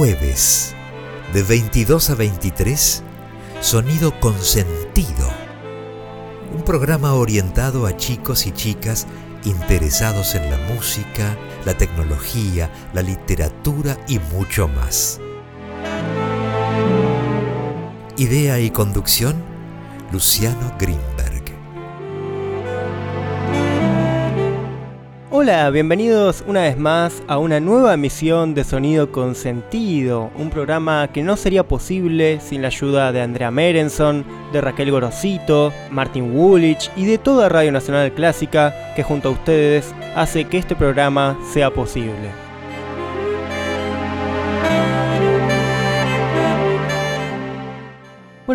jueves, de 22 a 23, Sonido con Sentido. Un programa orientado a chicos y chicas interesados en la música, la tecnología, la literatura y mucho más. Idea y conducción, Luciano Greenberg. Hola, bienvenidos una vez más a una nueva emisión de Sonido con Sentido, un programa que no sería posible sin la ayuda de Andrea Merenson, de Raquel Gorosito, Martin Woolwich y de toda Radio Nacional Clásica que junto a ustedes hace que este programa sea posible.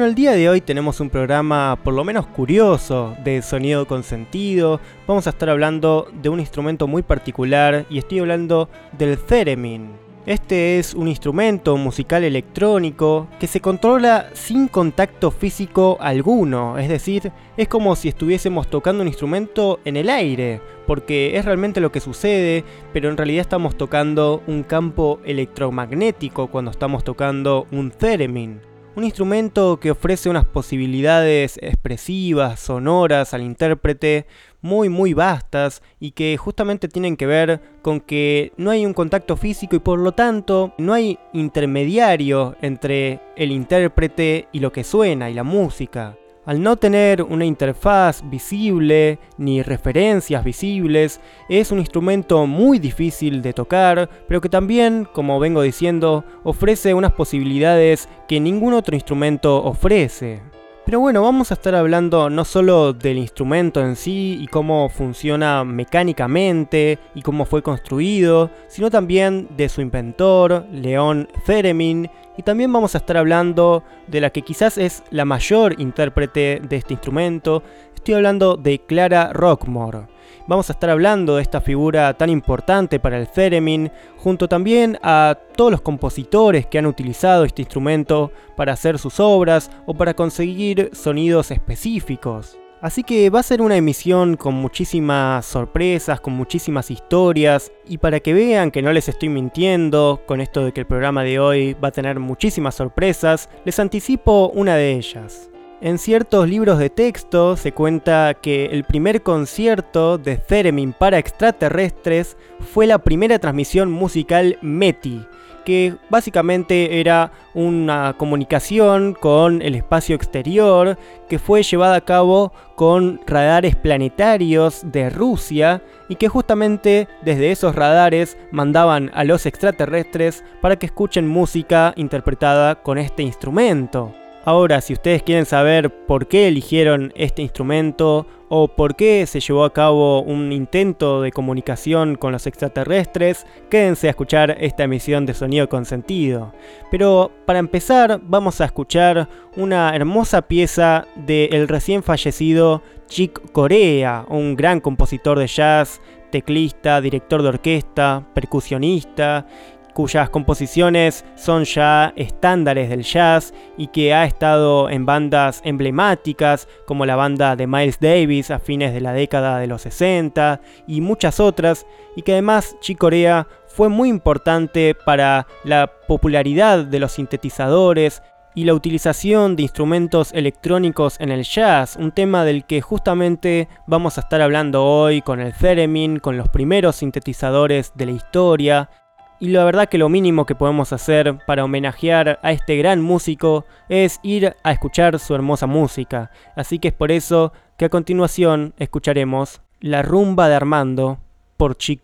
El día de hoy tenemos un programa por lo menos curioso de sonido con sentido. Vamos a estar hablando de un instrumento muy particular y estoy hablando del theremin. Este es un instrumento musical electrónico que se controla sin contacto físico alguno, es decir, es como si estuviésemos tocando un instrumento en el aire, porque es realmente lo que sucede, pero en realidad estamos tocando un campo electromagnético cuando estamos tocando un theremin. Un instrumento que ofrece unas posibilidades expresivas, sonoras al intérprete muy muy vastas y que justamente tienen que ver con que no hay un contacto físico y por lo tanto no hay intermediario entre el intérprete y lo que suena y la música. Al no tener una interfaz visible ni referencias visibles, es un instrumento muy difícil de tocar, pero que también, como vengo diciendo, ofrece unas posibilidades que ningún otro instrumento ofrece. Pero bueno, vamos a estar hablando no solo del instrumento en sí y cómo funciona mecánicamente y cómo fue construido, sino también de su inventor, León Theremin, y también vamos a estar hablando de la que quizás es la mayor intérprete de este instrumento, estoy hablando de Clara Rockmore. Vamos a estar hablando de esta figura tan importante para el theremin, junto también a todos los compositores que han utilizado este instrumento para hacer sus obras o para conseguir sonidos específicos. Así que va a ser una emisión con muchísimas sorpresas, con muchísimas historias, y para que vean que no les estoy mintiendo con esto de que el programa de hoy va a tener muchísimas sorpresas, les anticipo una de ellas. En ciertos libros de texto se cuenta que el primer concierto de Theremin para extraterrestres fue la primera transmisión musical METI, que básicamente era una comunicación con el espacio exterior que fue llevada a cabo con radares planetarios de Rusia y que justamente desde esos radares mandaban a los extraterrestres para que escuchen música interpretada con este instrumento. Ahora, si ustedes quieren saber por qué eligieron este instrumento o por qué se llevó a cabo un intento de comunicación con los extraterrestres, quédense a escuchar esta emisión de Sonido con Sentido. Pero para empezar, vamos a escuchar una hermosa pieza del recién fallecido Chick Corea, un gran compositor de jazz, teclista, director de orquesta, percusionista cuyas composiciones son ya estándares del jazz y que ha estado en bandas emblemáticas como la banda de Miles Davis a fines de la década de los 60 y muchas otras, y que además Chicorea fue muy importante para la popularidad de los sintetizadores y la utilización de instrumentos electrónicos en el jazz, un tema del que justamente vamos a estar hablando hoy con el theremin, con los primeros sintetizadores de la historia, y la verdad que lo mínimo que podemos hacer para homenajear a este gran músico es ir a escuchar su hermosa música. Así que es por eso que a continuación escucharemos La rumba de Armando por Chick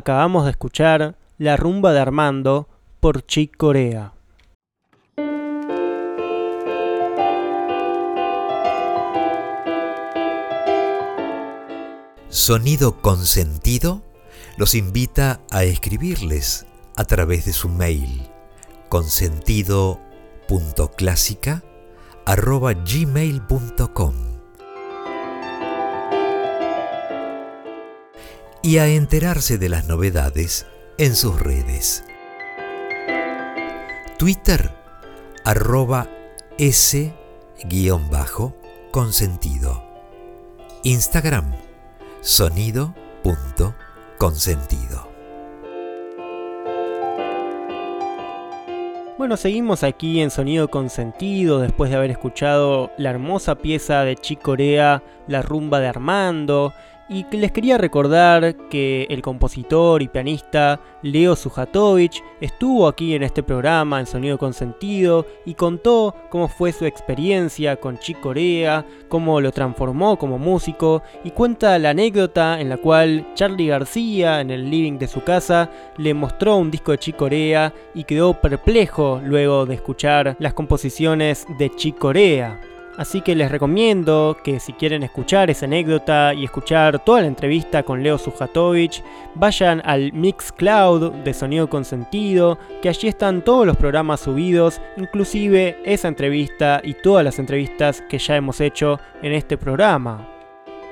Acabamos de escuchar La rumba de Armando por Chick Corea. Sonido Consentido los invita a escribirles a través de su mail consentido.clásica.gmail.com y a enterarse de las novedades en sus redes. Twitter, arroba s-consentido. Instagram, sonido.consentido. Bueno, seguimos aquí en Sonido Consentido después de haber escuchado la hermosa pieza de Chicorea, La rumba de Armando, y les quería recordar que el compositor y pianista Leo Sujatovich estuvo aquí en este programa en Sonido Consentido y contó cómo fue su experiencia con Chick Corea, cómo lo transformó como músico y cuenta la anécdota en la cual Charlie García en el living de su casa le mostró un disco de Chick Corea y quedó perplejo luego de escuchar las composiciones de Chick Corea. Así que les recomiendo que si quieren escuchar esa anécdota y escuchar toda la entrevista con Leo Sujatovich, vayan al Mixcloud de Sonido Consentido, que allí están todos los programas subidos, inclusive esa entrevista y todas las entrevistas que ya hemos hecho en este programa.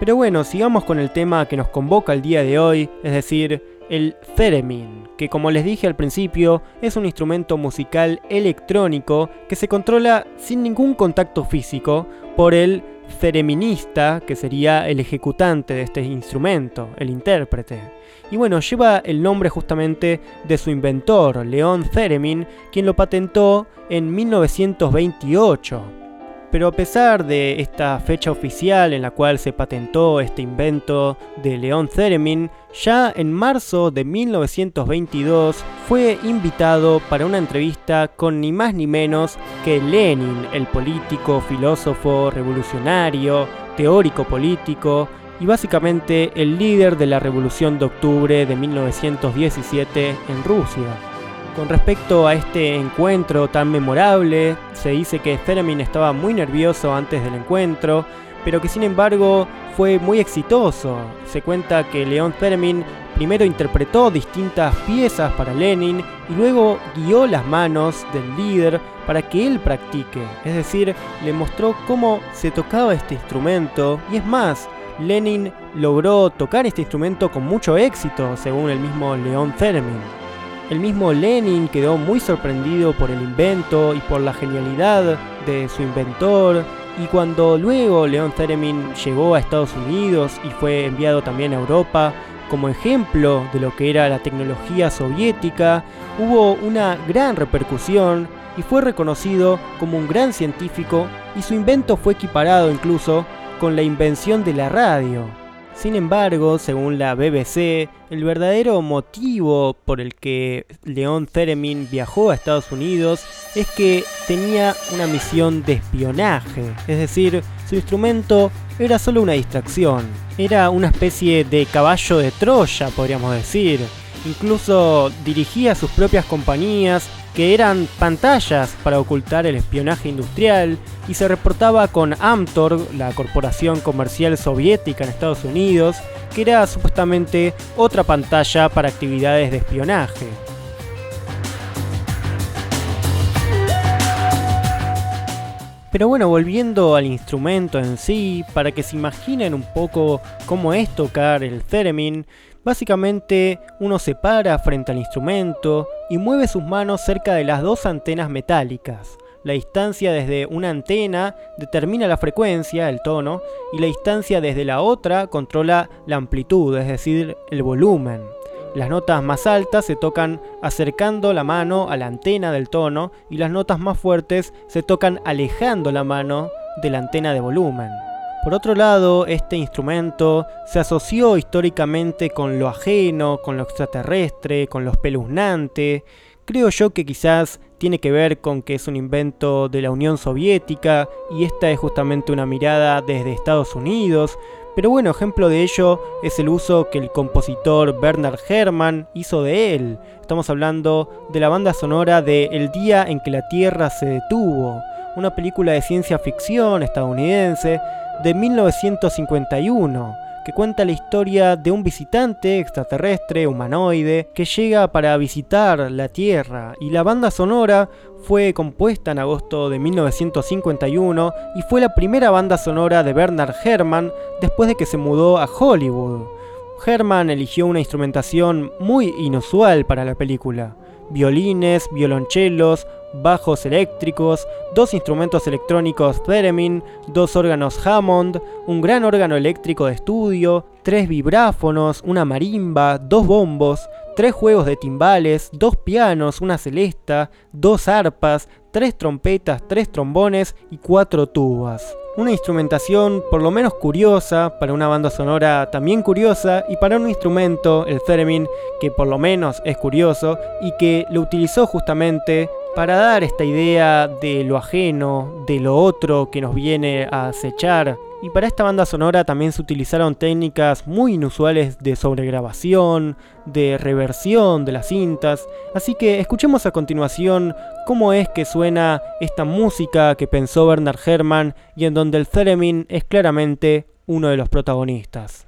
Pero bueno, sigamos con el tema que nos convoca el día de hoy, es decir, el theremin, que como les dije al principio es un instrumento musical electrónico que se controla sin ningún contacto físico por el thereminista, que sería el ejecutante de este instrumento, el intérprete. Y bueno, lleva el nombre justamente de su inventor, León Theremin, quien lo patentó en 1928. Pero a pesar de esta fecha oficial en la cual se patentó este invento de León Theremin, ya en marzo de 1922 fue invitado para una entrevista con ni más ni menos que Lenin, el político, filósofo, revolucionario, teórico político y básicamente el líder de la Revolución de Octubre de 1917 en Rusia. Con respecto a este encuentro tan memorable, se dice que Theremin estaba muy nervioso antes del encuentro, pero que sin embargo fue muy exitoso. Se cuenta que León Theremin primero interpretó distintas piezas para Lenin y luego guió las manos del líder para que él practique, es decir, le mostró cómo se tocaba este instrumento y es más, Lenin logró tocar este instrumento con mucho éxito, según el mismo León Theremin. El mismo Lenin quedó muy sorprendido por el invento y por la genialidad de su inventor, y cuando luego León Theremin llegó a Estados Unidos y fue enviado también a Europa como ejemplo de lo que era la tecnología soviética, hubo una gran repercusión y fue reconocido como un gran científico y su invento fue equiparado incluso con la invención de la radio. Sin embargo, según la BBC, el verdadero motivo por el que León Theremin viajó a Estados Unidos es que tenía una misión de espionaje, es decir, su instrumento era solo una distracción, era una especie de caballo de Troya, podríamos decir. Incluso dirigía sus propias compañías que eran pantallas para ocultar el espionaje industrial y se reportaba con Amtor, la corporación comercial soviética en Estados Unidos, que era supuestamente otra pantalla para actividades de espionaje. Pero bueno, volviendo al instrumento en sí, para que se imaginen un poco cómo es tocar el theremin, básicamente uno se para frente al instrumento y mueve sus manos cerca de las dos antenas metálicas. La distancia desde una antena determina la frecuencia, el tono, y la distancia desde la otra controla la amplitud, es decir, el volumen. Las notas más altas se tocan acercando la mano a la antena del tono y las notas más fuertes se tocan alejando la mano de la antena de volumen. Por otro lado, este instrumento se asoció históricamente con lo ajeno, con lo extraterrestre, con lo espeluznante. Creo yo que quizás tiene que ver con que es un invento de la Unión Soviética y esta es justamente una mirada desde Estados Unidos, pero bueno, ejemplo de ello es el uso que el compositor Bernard Herrmann hizo de él. Estamos hablando de la banda sonora de El día en que la Tierra se detuvo, una película de ciencia ficción estadounidense de 1951 que cuenta la historia de un visitante extraterrestre humanoide que llega para visitar la Tierra y la banda sonora fue compuesta en agosto de 1951 y fue la primera banda sonora de Bernard Herrmann después de que se mudó a Hollywood. Herrmann eligió una instrumentación muy inusual para la película. Violines, violonchelos, bajos eléctricos, dos instrumentos electrónicos Theremin, dos órganos Hammond, un gran órgano eléctrico de estudio, tres vibráfonos, una marimba, dos bombos, tres juegos de timbales, dos pianos, una celesta, dos arpas, tres trompetas, tres trombones y cuatro tubas. Una instrumentación por lo menos curiosa, para una banda sonora también curiosa y para un instrumento, el theremin, que por lo menos es curioso y que lo utilizó justamente para dar esta idea de lo ajeno, de lo otro que nos viene a acechar. Y para esta banda sonora también se utilizaron técnicas muy inusuales de sobregrabación, de reversión de las cintas. Así que escuchemos a continuación cómo es que suena esta música que pensó Bernard Herrmann y en donde el theremin es claramente uno de los protagonistas.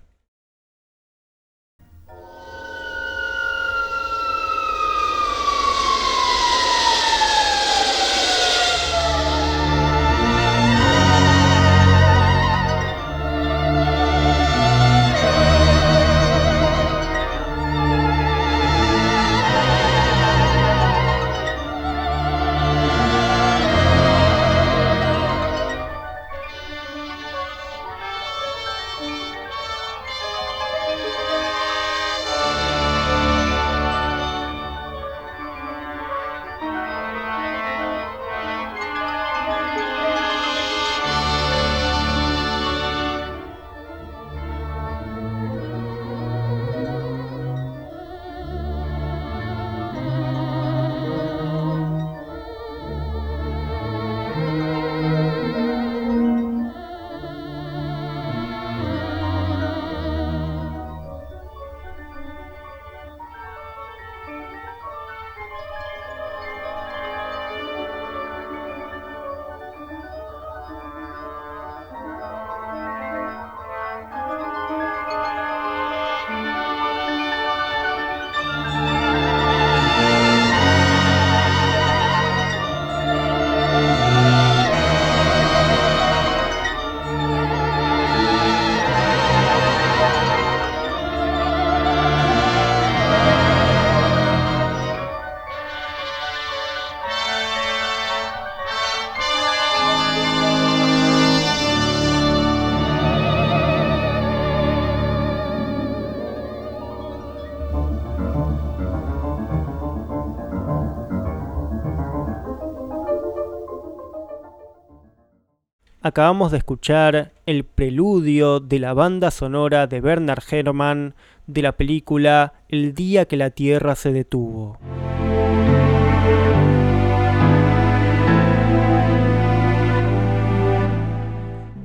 Acabamos de escuchar el preludio de la banda sonora de Bernard Herrmann de la película El día que la Tierra se detuvo.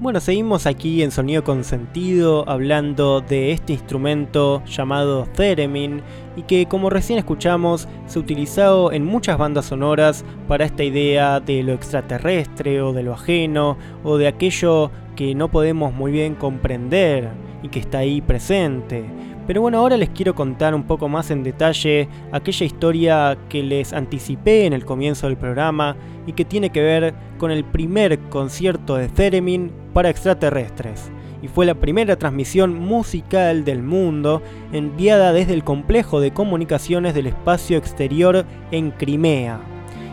Bueno, seguimos aquí en Sonido con Sentido hablando de este instrumento llamado Theremin y que como recién escuchamos se ha utilizado en muchas bandas sonoras para esta idea de lo extraterrestre o de lo ajeno o de aquello que no podemos muy bien comprender y que está ahí presente. Pero bueno, ahora les quiero contar un poco más en detalle aquella historia que les anticipé en el comienzo del programa y que tiene que ver con el primer concierto de Theremin para extraterrestres. Y fue la primera transmisión musical del mundo enviada desde el complejo de comunicaciones del espacio exterior en Crimea.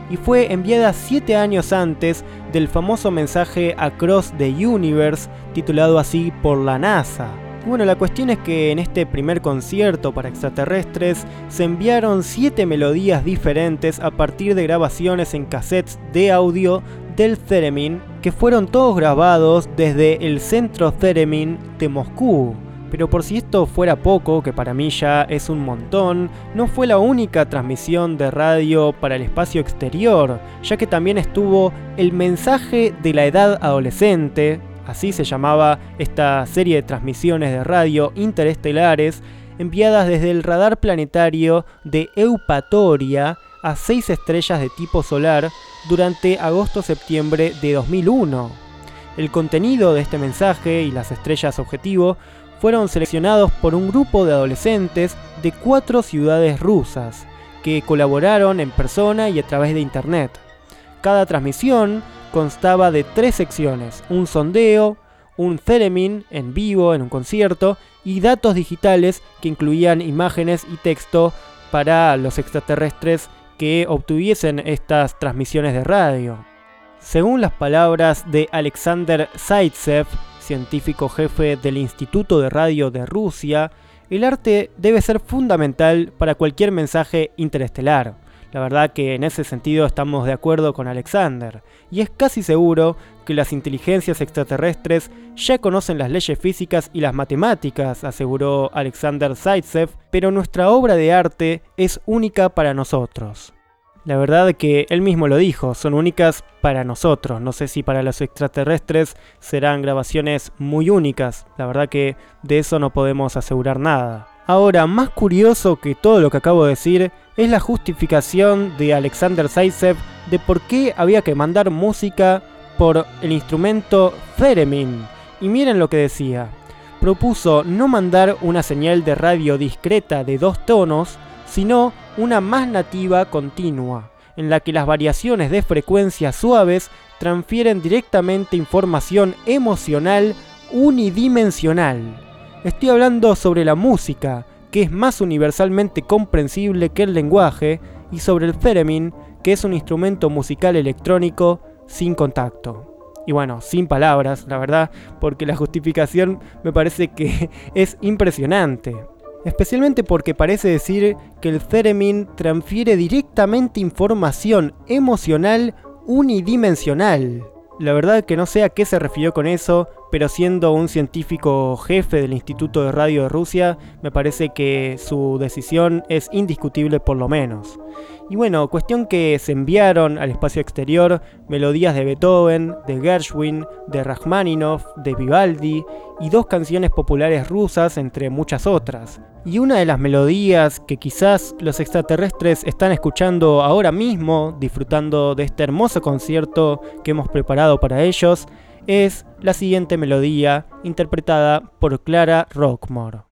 Y fue enviada siete años antes del famoso mensaje Across the Universe, titulado así por la NASA. Bueno, la cuestión es que en este primer concierto para extraterrestres se enviaron siete melodías diferentes a partir de grabaciones en cassettes de audio del Theremin que fueron todos grabados desde el centro Theremin de Moscú. Pero por si esto fuera poco, que para mí ya es un montón, no fue la única transmisión de radio para el espacio exterior, ya que también estuvo el mensaje de la edad adolescente, así se llamaba esta serie de transmisiones de radio interestelares, enviadas desde el radar planetario de Eupatoria a seis estrellas de tipo solar durante agosto-septiembre de 2001. El contenido de este mensaje y las estrellas objetivo fueron seleccionados por un grupo de adolescentes de cuatro ciudades rusas, que colaboraron en persona y a través de Internet. Cada transmisión constaba de tres secciones, un sondeo, un theremin en vivo en un concierto y datos digitales que incluían imágenes y texto para los extraterrestres que obtuviesen estas transmisiones de radio. Según las palabras de Alexander Zaitsev, científico jefe del Instituto de Radio de Rusia, el arte debe ser fundamental para cualquier mensaje interestelar. La verdad que en ese sentido estamos de acuerdo con Alexander, y es casi seguro que las inteligencias extraterrestres ya conocen las leyes físicas y las matemáticas, aseguró Alexander Zaitsev, pero nuestra obra de arte es única para nosotros. La verdad que él mismo lo dijo, son únicas para nosotros. No sé si para los extraterrestres serán grabaciones muy únicas. La verdad que de eso no podemos asegurar nada. Ahora, más curioso que todo lo que acabo de decir es la justificación de Alexander Zaitsev de por qué había que mandar música por el instrumento Theremin. Y miren lo que decía. Propuso no mandar una señal de radio discreta de dos tonos, sino una más nativa continua, en la que las variaciones de frecuencias suaves transfieren directamente información emocional unidimensional. Estoy hablando sobre la música, que es más universalmente comprensible que el lenguaje, y sobre el theremin, que es un instrumento musical electrónico sin contacto. Y bueno, sin palabras, la verdad, porque la justificación me parece que es impresionante. Especialmente porque parece decir que el theremin transfiere directamente información emocional unidimensional. La verdad que no sé a qué se refirió con eso, pero siendo un científico jefe del Instituto de Radio de Rusia, me parece que su decisión es indiscutible por lo menos. Y bueno, cuestión que se enviaron al espacio exterior melodías de Beethoven, de Gershwin, de Rachmaninoff, de Vivaldi y dos canciones populares rusas entre muchas otras. Y una de las melodías que quizás los extraterrestres están escuchando ahora mismo, disfrutando de este hermoso concierto que hemos preparado para ellos, es la siguiente melodía interpretada por Clara Rockmore.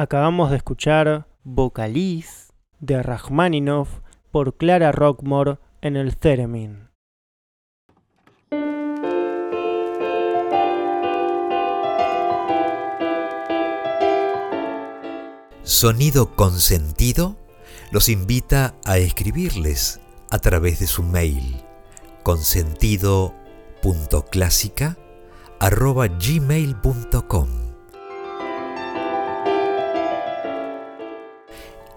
Acabamos de escuchar Vocaliz de Rachmaninoff por Clara Rockmore en el Theremin. Sonido Consentido los invita a escribirles a través de su mail consentido.clásica.gmail.com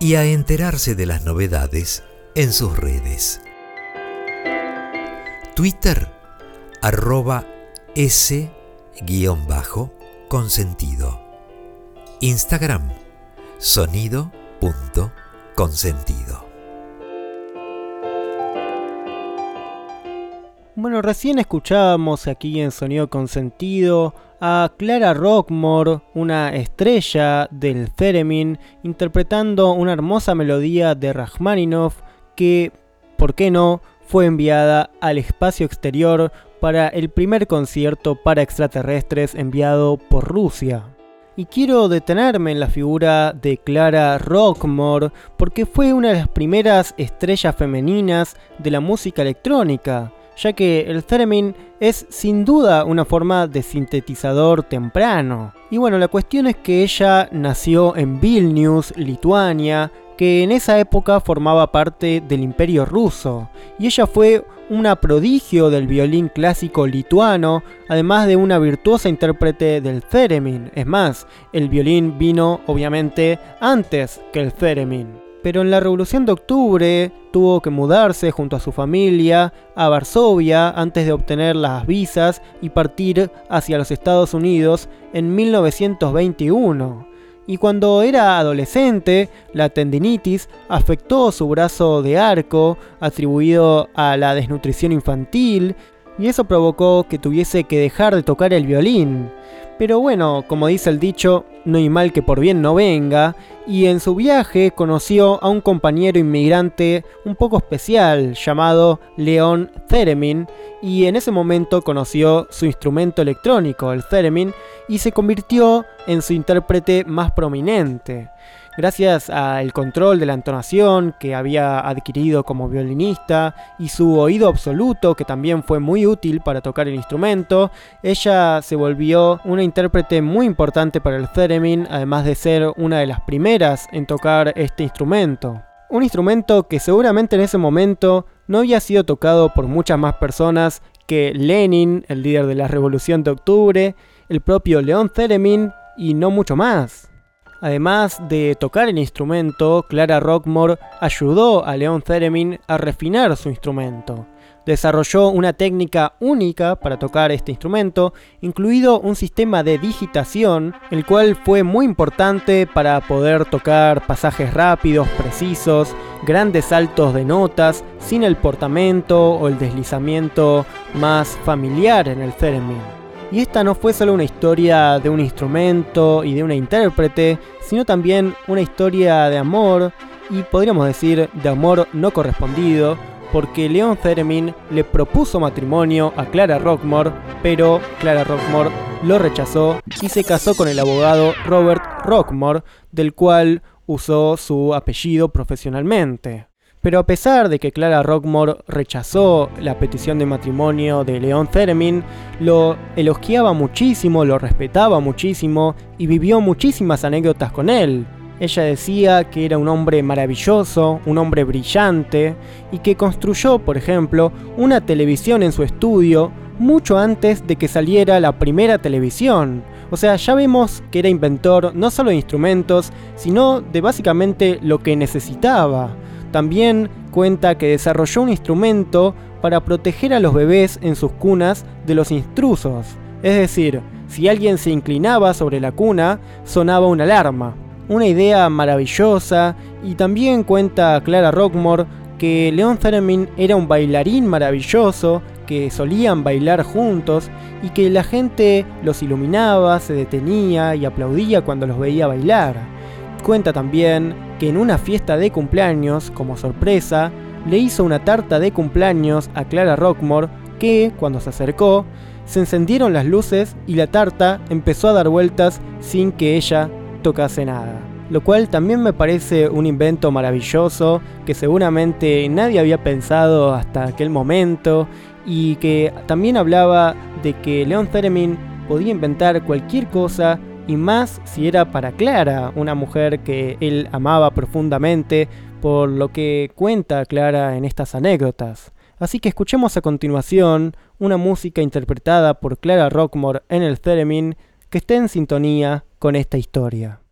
y a enterarse de las novedades en sus redes. Twitter arroba s-consentido. Instagram sonido.consentido. Bueno, recién escuchábamos aquí en Sonido Consentido a Clara Rockmore, una estrella del Theremin, interpretando una hermosa melodía de Rachmaninoff que, ¿por qué no?, fue enviada al espacio exterior para el primer concierto para extraterrestres enviado por Rusia. Y quiero detenerme en la figura de Clara Rockmore porque fue una de las primeras estrellas femeninas de la música electrónica ya que el theremin es sin duda una forma de sintetizador temprano. Y bueno, la cuestión es que ella nació en Vilnius, Lituania, que en esa época formaba parte del imperio ruso, y ella fue una prodigio del violín clásico lituano, además de una virtuosa intérprete del theremin. Es más, el violín vino obviamente antes que el theremin pero en la Revolución de Octubre tuvo que mudarse junto a su familia a Varsovia antes de obtener las visas y partir hacia los Estados Unidos en 1921. Y cuando era adolescente, la tendinitis afectó su brazo de arco, atribuido a la desnutrición infantil, y eso provocó que tuviese que dejar de tocar el violín. Pero bueno, como dice el dicho, no hay mal que por bien no venga, y en su viaje conoció a un compañero inmigrante un poco especial llamado León Theremin, y en ese momento conoció su instrumento electrónico, el Theremin, y se convirtió en su intérprete más prominente gracias al control de la entonación que había adquirido como violinista y su oído absoluto que también fue muy útil para tocar el instrumento, ella se volvió una intérprete muy importante para el theremin, además de ser una de las primeras en tocar este instrumento. Un instrumento que seguramente en ese momento no había sido tocado por muchas más personas que Lenin, el líder de la Revolución de Octubre, el propio León Theremin y no mucho más. Además de tocar el instrumento, Clara Rockmore ayudó a Leon Theremin a refinar su instrumento. Desarrolló una técnica única para tocar este instrumento, incluido un sistema de digitación, el cual fue muy importante para poder tocar pasajes rápidos, precisos, grandes saltos de notas, sin el portamento o el deslizamiento más familiar en el theremin. Y esta no fue solo una historia de un instrumento y de una intérprete, sino también una historia de amor y podríamos decir de amor no correspondido, porque Leon Theremin le propuso matrimonio a Clara Rockmore, pero Clara Rockmore lo rechazó y se casó con el abogado Robert Rockmore, del cual usó su apellido profesionalmente. Pero a pesar de que Clara Rockmore rechazó la petición de matrimonio de León Theremin, lo elogiaba muchísimo, lo respetaba muchísimo y vivió muchísimas anécdotas con él. Ella decía que era un hombre maravilloso, un hombre brillante y que construyó, por ejemplo, una televisión en su estudio mucho antes de que saliera la primera televisión. O sea, ya vemos que era inventor no solo de instrumentos, sino de básicamente lo que necesitaba. También cuenta que desarrolló un instrumento para proteger a los bebés en sus cunas de los intrusos. Es decir, si alguien se inclinaba sobre la cuna, sonaba una alarma. Una idea maravillosa y también cuenta Clara Rockmore que Leon Theremin era un bailarín maravilloso, que solían bailar juntos y que la gente los iluminaba, se detenía y aplaudía cuando los veía bailar. Cuenta también que en una fiesta de cumpleaños, como sorpresa, le hizo una tarta de cumpleaños a Clara Rockmore que, cuando se acercó, se encendieron las luces y la tarta empezó a dar vueltas sin que ella hace nada. Lo cual también me parece un invento maravilloso que seguramente nadie había pensado hasta aquel momento y que también hablaba de que Leon Theremin podía inventar cualquier cosa y más si era para Clara, una mujer que él amaba profundamente, por lo que cuenta Clara en estas anécdotas. Así que escuchemos a continuación una música interpretada por Clara Rockmore en el Theremin que esté en sintonía con esta historia.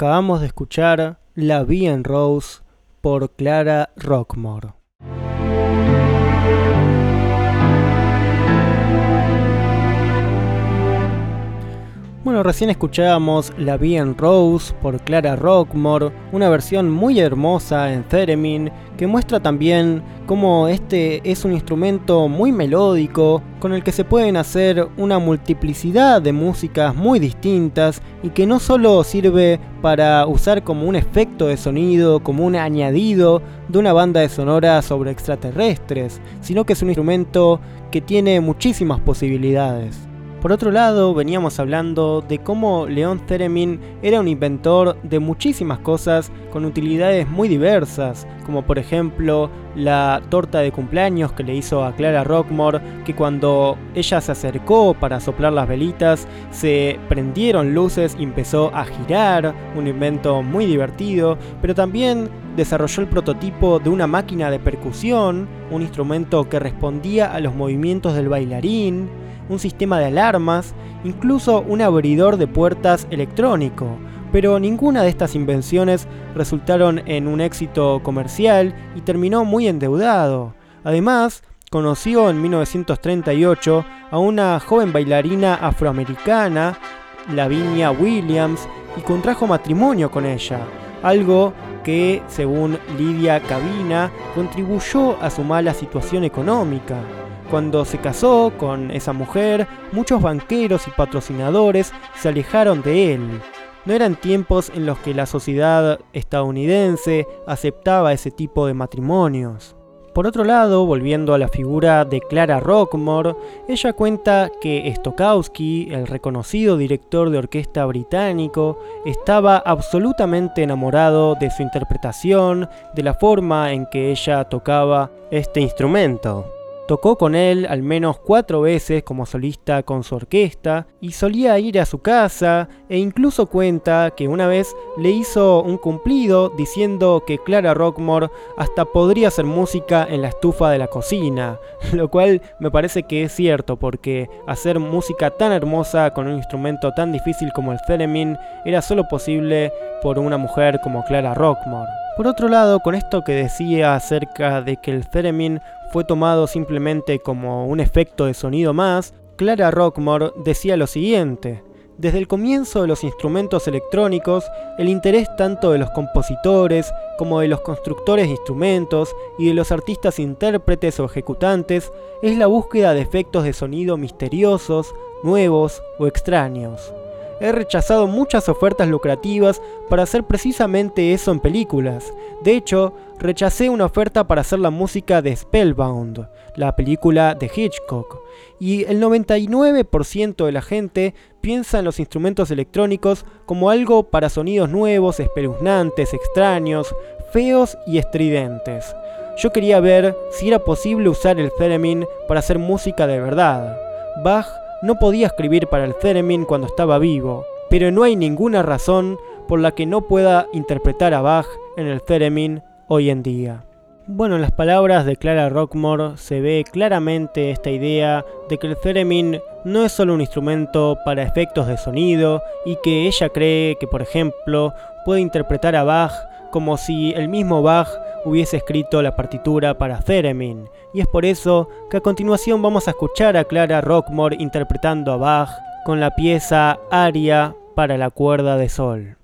Acabamos de escuchar La Vie en Rose por Clara Rockmore. Bueno, recién escuchábamos La en Rose por Clara Rockmore, una versión muy hermosa en Theremin que muestra también cómo este es un instrumento muy melódico con el que se pueden hacer una multiplicidad de músicas muy distintas y que no solo sirve para usar como un efecto de sonido, como un añadido de una banda de sonora sobre extraterrestres, sino que es un instrumento que tiene muchísimas posibilidades. Por otro lado, veníamos hablando de cómo León Theremin era un inventor de muchísimas cosas con utilidades muy diversas, como por ejemplo la torta de cumpleaños que le hizo a Clara Rockmore, que cuando ella se acercó para soplar las velitas, se prendieron luces y empezó a girar, un invento muy divertido, pero también desarrolló el prototipo de una máquina de percusión, un instrumento que respondía a los movimientos del bailarín, un sistema de alarmas, incluso un abridor de puertas electrónico, pero ninguna de estas invenciones resultaron en un éxito comercial y terminó muy endeudado. Además, conoció en 1938 a una joven bailarina afroamericana, Lavinia Williams, y contrajo matrimonio con ella, algo que, según Lidia Cabina, contribuyó a su mala situación económica. Cuando se casó con esa mujer, muchos banqueros y patrocinadores se alejaron de él. No eran tiempos en los que la sociedad estadounidense aceptaba ese tipo de matrimonios. Por otro lado, volviendo a la figura de Clara Rockmore, ella cuenta que Stokowski, el reconocido director de orquesta británico, estaba absolutamente enamorado de su interpretación, de la forma en que ella tocaba este instrumento. Tocó con él al menos cuatro veces como solista con su orquesta y solía ir a su casa e incluso cuenta que una vez le hizo un cumplido diciendo que Clara Rockmore hasta podría hacer música en la estufa de la cocina, lo cual me parece que es cierto porque hacer música tan hermosa con un instrumento tan difícil como el theremin era solo posible por una mujer como Clara Rockmore. Por otro lado, con esto que decía acerca de que el theremin fue tomado simplemente como un efecto de sonido más, Clara Rockmore decía lo siguiente. Desde el comienzo de los instrumentos electrónicos, el interés tanto de los compositores como de los constructores de instrumentos y de los artistas intérpretes o ejecutantes es la búsqueda de efectos de sonido misteriosos, nuevos o extraños. He rechazado muchas ofertas lucrativas para hacer precisamente eso en películas. De hecho, rechacé una oferta para hacer la música de Spellbound, la película de Hitchcock. Y el 99% de la gente piensa en los instrumentos electrónicos como algo para sonidos nuevos, espeluznantes, extraños, feos y estridentes. Yo quería ver si era posible usar el theremin para hacer música de verdad. Bach no podía escribir para el theremin cuando estaba vivo, pero no hay ninguna razón por la que no pueda interpretar a Bach en el theremin hoy en día. Bueno, en las palabras de Clara Rockmore se ve claramente esta idea de que el theremin no es solo un instrumento para efectos de sonido y que ella cree que, por ejemplo, puede interpretar a Bach como si el mismo Bach hubiese escrito la partitura para Theremin, y es por eso que a continuación vamos a escuchar a Clara Rockmore interpretando a Bach con la pieza Aria para la cuerda de sol.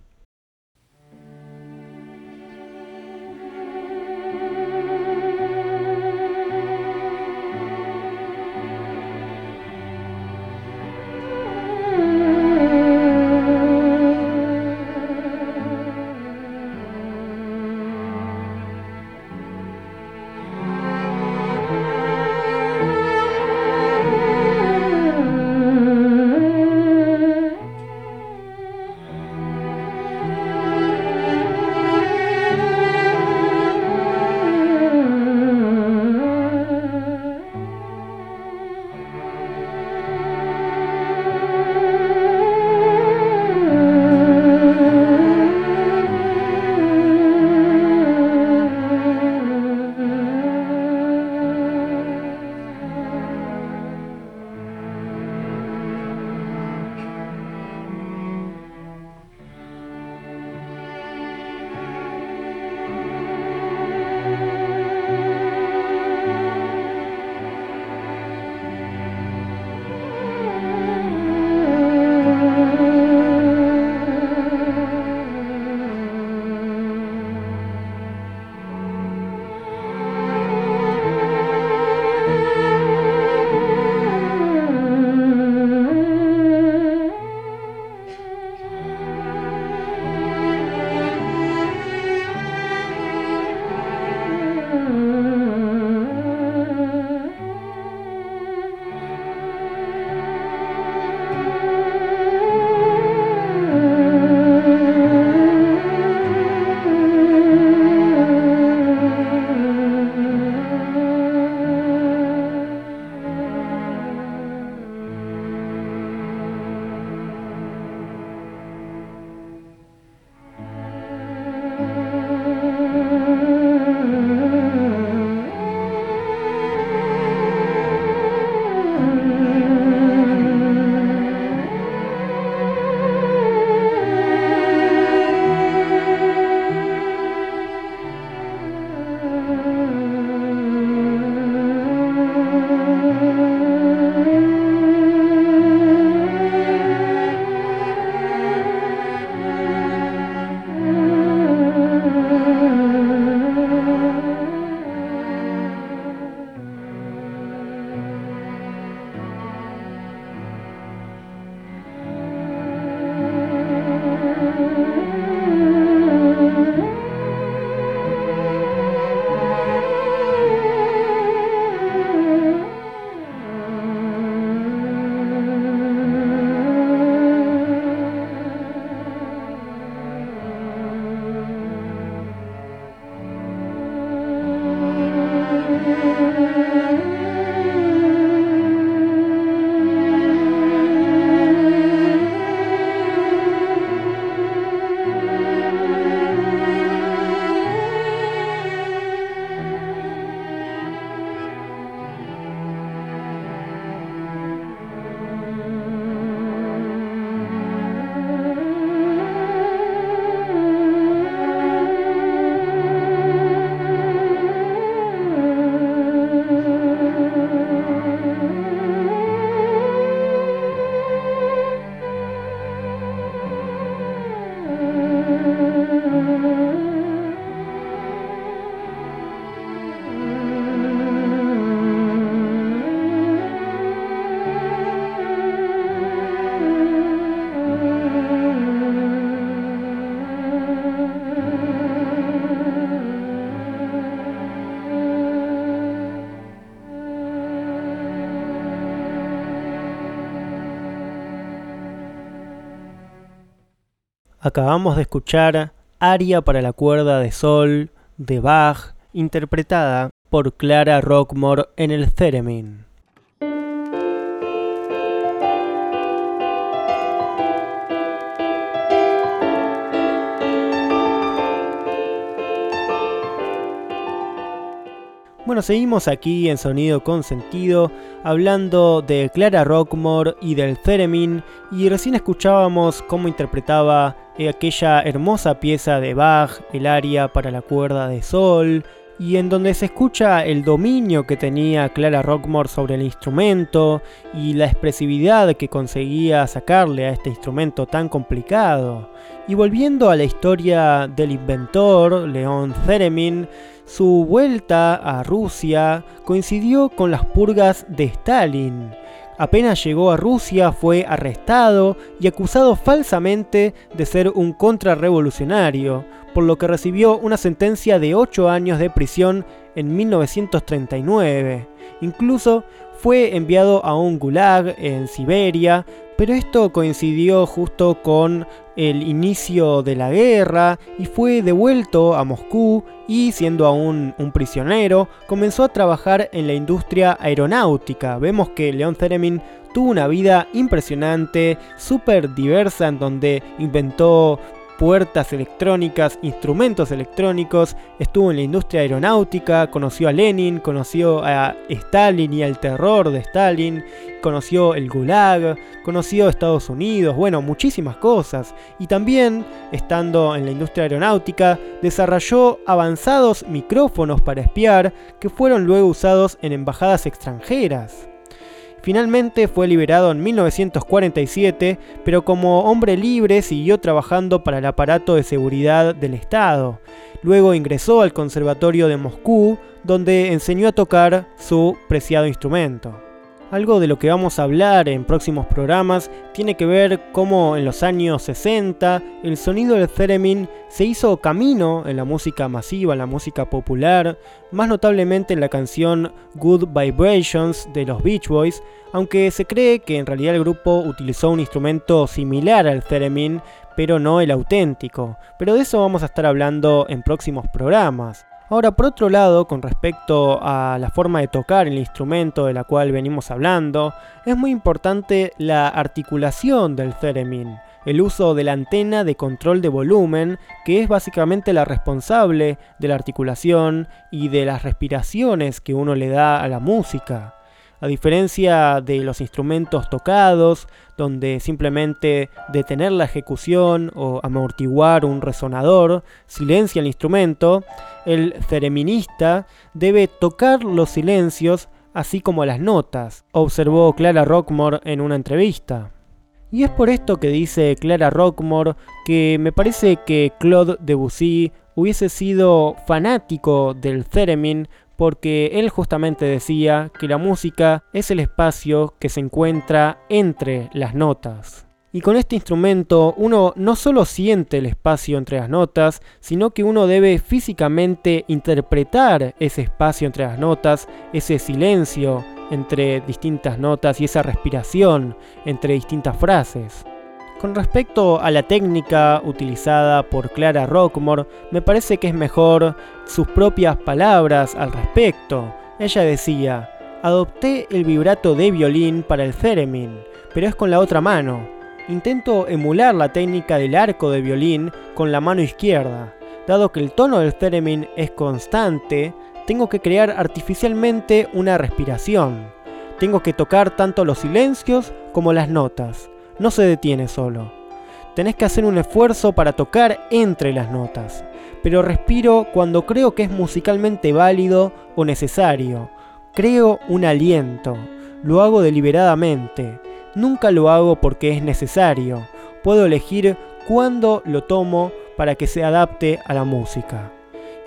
Acabamos de escuchar Aria para la cuerda de sol de Bach, interpretada por Clara Rockmore en el Theremin. Bueno, seguimos aquí en Sonido con Sentido, hablando de Clara Rockmore y del Theremin, y recién escuchábamos cómo interpretaba aquella hermosa pieza de Bach, el aria para la cuerda de sol, y en donde se escucha el dominio que tenía Clara Rockmore sobre el instrumento y la expresividad que conseguía sacarle a este instrumento tan complicado. Y volviendo a la historia del inventor, León Theremin, su vuelta a Rusia coincidió con las purgas de Stalin. Apenas llegó a Rusia fue arrestado y acusado falsamente de ser un contrarrevolucionario, por lo que recibió una sentencia de 8 años de prisión en 1939. Incluso fue enviado a un gulag en Siberia, pero esto coincidió justo con el inicio de la guerra y fue devuelto a Moscú y siendo aún un prisionero comenzó a trabajar en la industria aeronáutica. Vemos que León Theremin tuvo una vida impresionante, súper diversa en donde inventó puertas electrónicas, instrumentos electrónicos, estuvo en la industria aeronáutica, conoció a Lenin, conoció a Stalin y al terror de Stalin, conoció el Gulag, conoció Estados Unidos, bueno, muchísimas cosas. Y también, estando en la industria aeronáutica, desarrolló avanzados micrófonos para espiar que fueron luego usados en embajadas extranjeras. Finalmente fue liberado en 1947, pero como hombre libre siguió trabajando para el aparato de seguridad del Estado. Luego ingresó al Conservatorio de Moscú, donde enseñó a tocar su preciado instrumento. Algo de lo que vamos a hablar en próximos programas tiene que ver cómo en los años 60 el sonido del theremin se hizo camino en la música masiva, en la música popular, más notablemente en la canción Good Vibrations de los Beach Boys, aunque se cree que en realidad el grupo utilizó un instrumento similar al theremin, pero no el auténtico. Pero de eso vamos a estar hablando en próximos programas. Ahora, por otro lado, con respecto a la forma de tocar el instrumento de la cual venimos hablando, es muy importante la articulación del theremin, el uso de la antena de control de volumen, que es básicamente la responsable de la articulación y de las respiraciones que uno le da a la música. A diferencia de los instrumentos tocados, donde simplemente detener la ejecución o amortiguar un resonador silencia el instrumento, el cereminista debe tocar los silencios así como las notas, observó Clara Rockmore en una entrevista. Y es por esto que dice Clara Rockmore que me parece que Claude Debussy hubiese sido fanático del theremin porque él justamente decía que la música es el espacio que se encuentra entre las notas. Y con este instrumento uno no solo siente el espacio entre las notas, sino que uno debe físicamente interpretar ese espacio entre las notas, ese silencio entre distintas notas y esa respiración entre distintas frases. Con respecto a la técnica utilizada por Clara Rockmore, me parece que es mejor sus propias palabras al respecto. Ella decía, adopté el vibrato de violín para el theremin, pero es con la otra mano. Intento emular la técnica del arco de violín con la mano izquierda. Dado que el tono del theremin es constante, tengo que crear artificialmente una respiración. Tengo que tocar tanto los silencios como las notas no se detiene solo. Tenés que hacer un esfuerzo para tocar entre las notas, pero respiro cuando creo que es musicalmente válido o necesario. Creo un aliento, lo hago deliberadamente, nunca lo hago porque es necesario. Puedo elegir cuándo lo tomo para que se adapte a la música.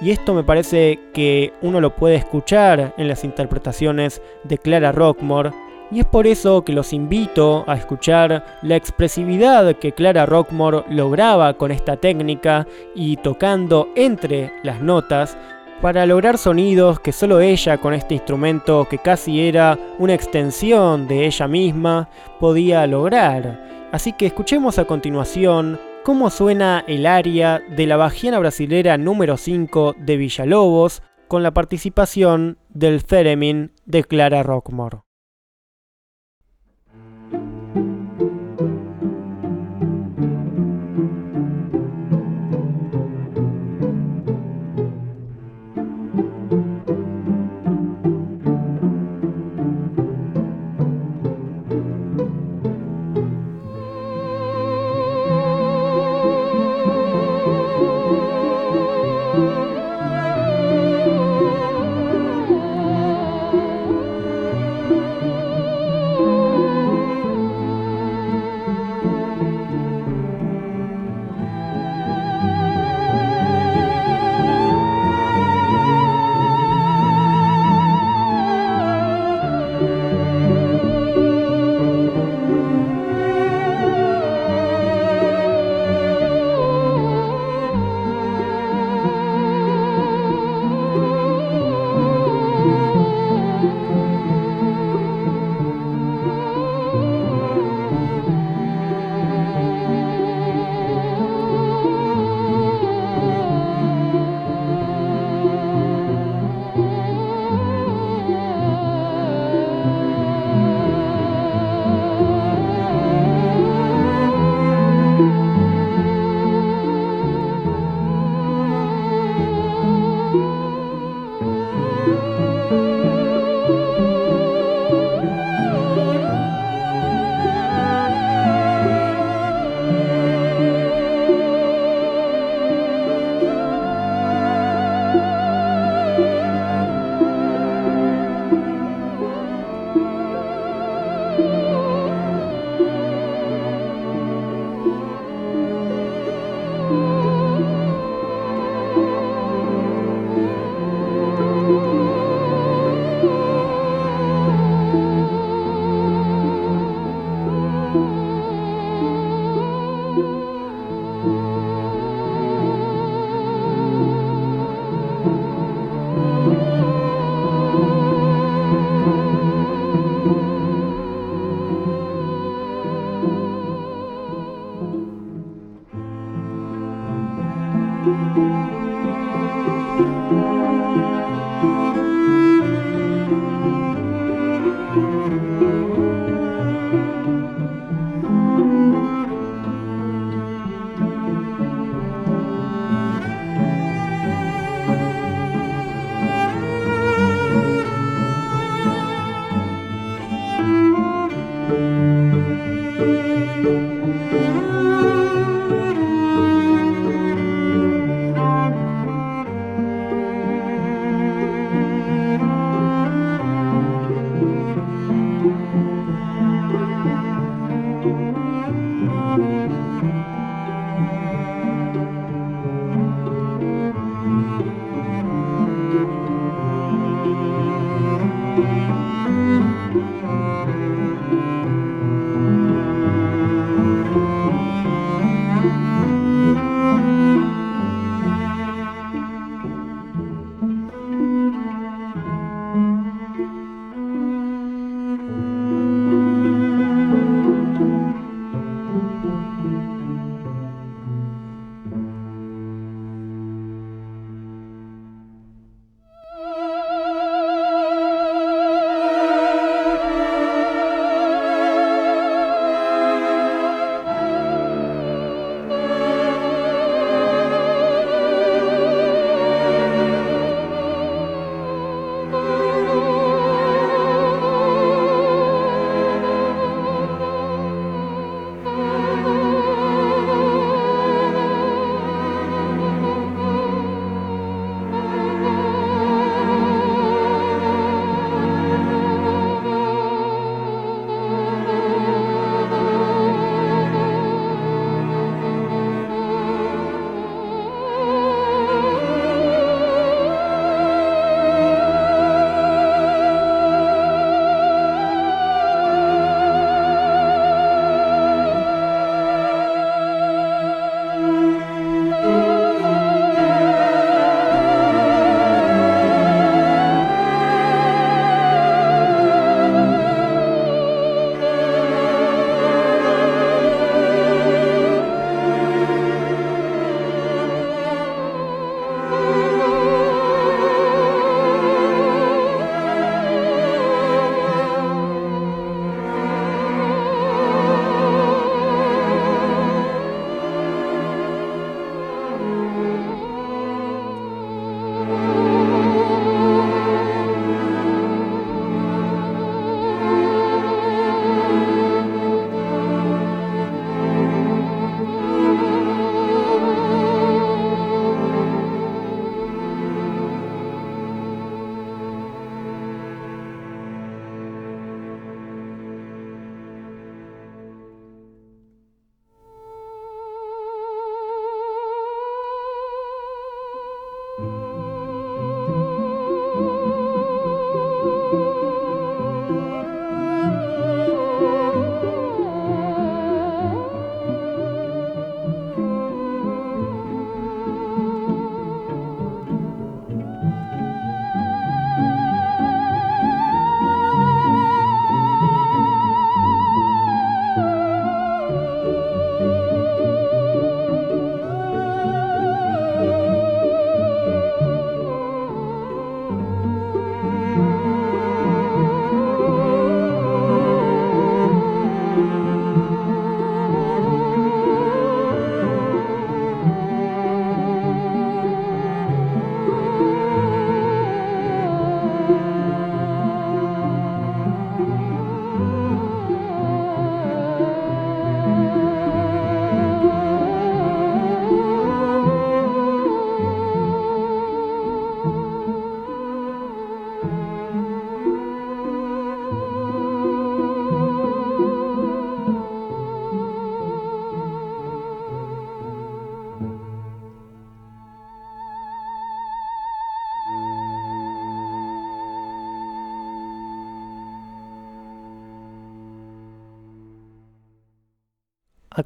Y esto me parece que uno lo puede escuchar en las interpretaciones de Clara Rockmore y es por eso que los invito a escuchar la expresividad que Clara Rockmore lograba con esta técnica y tocando entre las notas para lograr sonidos que solo ella con este instrumento que casi era una extensión de ella misma podía lograr. Así que escuchemos a continuación cómo suena el aria de la Bajiana Brasilera número 5 de Villalobos con la participación del Theremin de Clara Rockmore.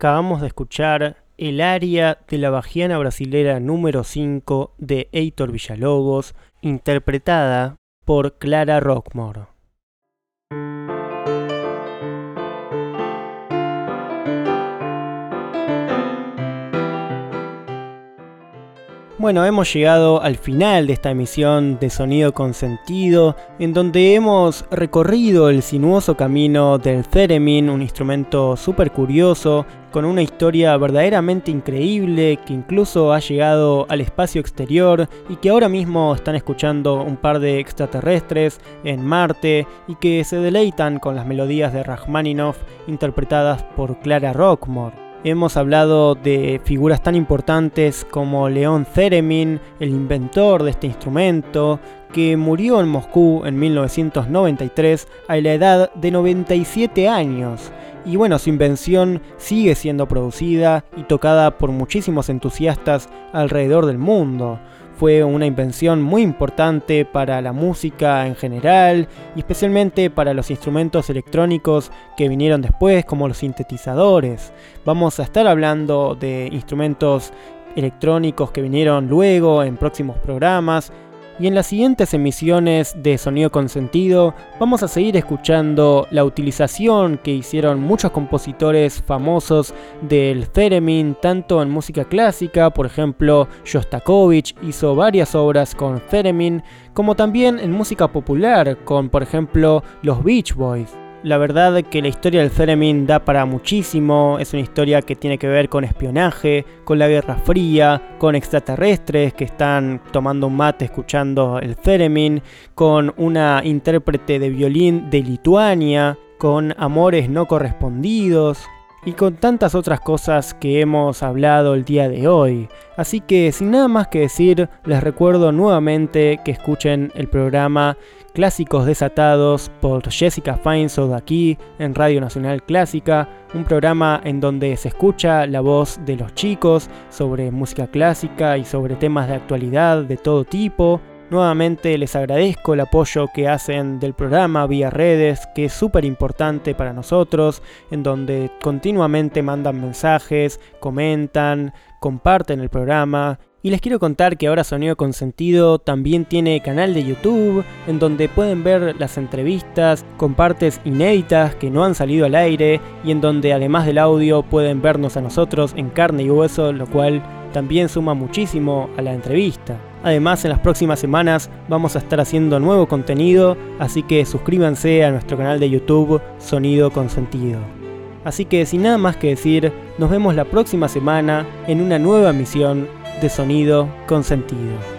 Acabamos de escuchar el aria de la Bajiana Brasilera número 5 de Heitor Villalobos, interpretada por Clara Rockmore. Bueno, hemos llegado al final de esta emisión de Sonido con Sentido, en donde hemos recorrido el sinuoso camino del theremin, un instrumento súper curioso, con una historia verdaderamente increíble que incluso ha llegado al espacio exterior y que ahora mismo están escuchando un par de extraterrestres en Marte y que se deleitan con las melodías de Rachmaninoff interpretadas por Clara Rockmore. Hemos hablado de figuras tan importantes como León Theremin, el inventor de este instrumento, que murió en Moscú en 1993 a la edad de 97 años. Y bueno, su invención sigue siendo producida y tocada por muchísimos entusiastas alrededor del mundo fue una invención muy importante para la música en general y especialmente para los instrumentos electrónicos que vinieron después como los sintetizadores. Vamos a estar hablando de instrumentos electrónicos que vinieron luego en próximos programas y en las siguientes emisiones de Sonido con Sentido vamos a seguir escuchando la utilización que hicieron muchos compositores famosos del theremin, tanto en música clásica, por ejemplo Shostakovich hizo varias obras con theremin, como también en música popular, con por ejemplo los Beach Boys. La verdad que la historia del Theremin da para muchísimo, es una historia que tiene que ver con espionaje, con la Guerra Fría, con extraterrestres que están tomando un mate escuchando el Theremin, con una intérprete de violín de Lituania, con amores no correspondidos, y con tantas otras cosas que hemos hablado el día de hoy. Así que sin nada más que decir, les recuerdo nuevamente que escuchen el programa Clásicos Desatados por Jessica Feinsold aquí en Radio Nacional Clásica, un programa en donde se escucha la voz de los chicos sobre música clásica y sobre temas de actualidad de todo tipo. Nuevamente les agradezco el apoyo que hacen del programa vía redes, que es súper importante para nosotros, en donde continuamente mandan mensajes, comentan, comparten el programa y les quiero contar que ahora Sonido con Sentido también tiene canal de YouTube, en donde pueden ver las entrevistas con partes inéditas que no han salido al aire, y en donde además del audio pueden vernos a nosotros en carne y hueso, lo cual también suma muchísimo a la entrevista. Además, en las próximas semanas vamos a estar haciendo nuevo contenido, así que suscríbanse a nuestro canal de YouTube Sonido con Sentido. Así que sin nada más que decir, nos vemos la próxima semana en una nueva emisión de sonido con sentido.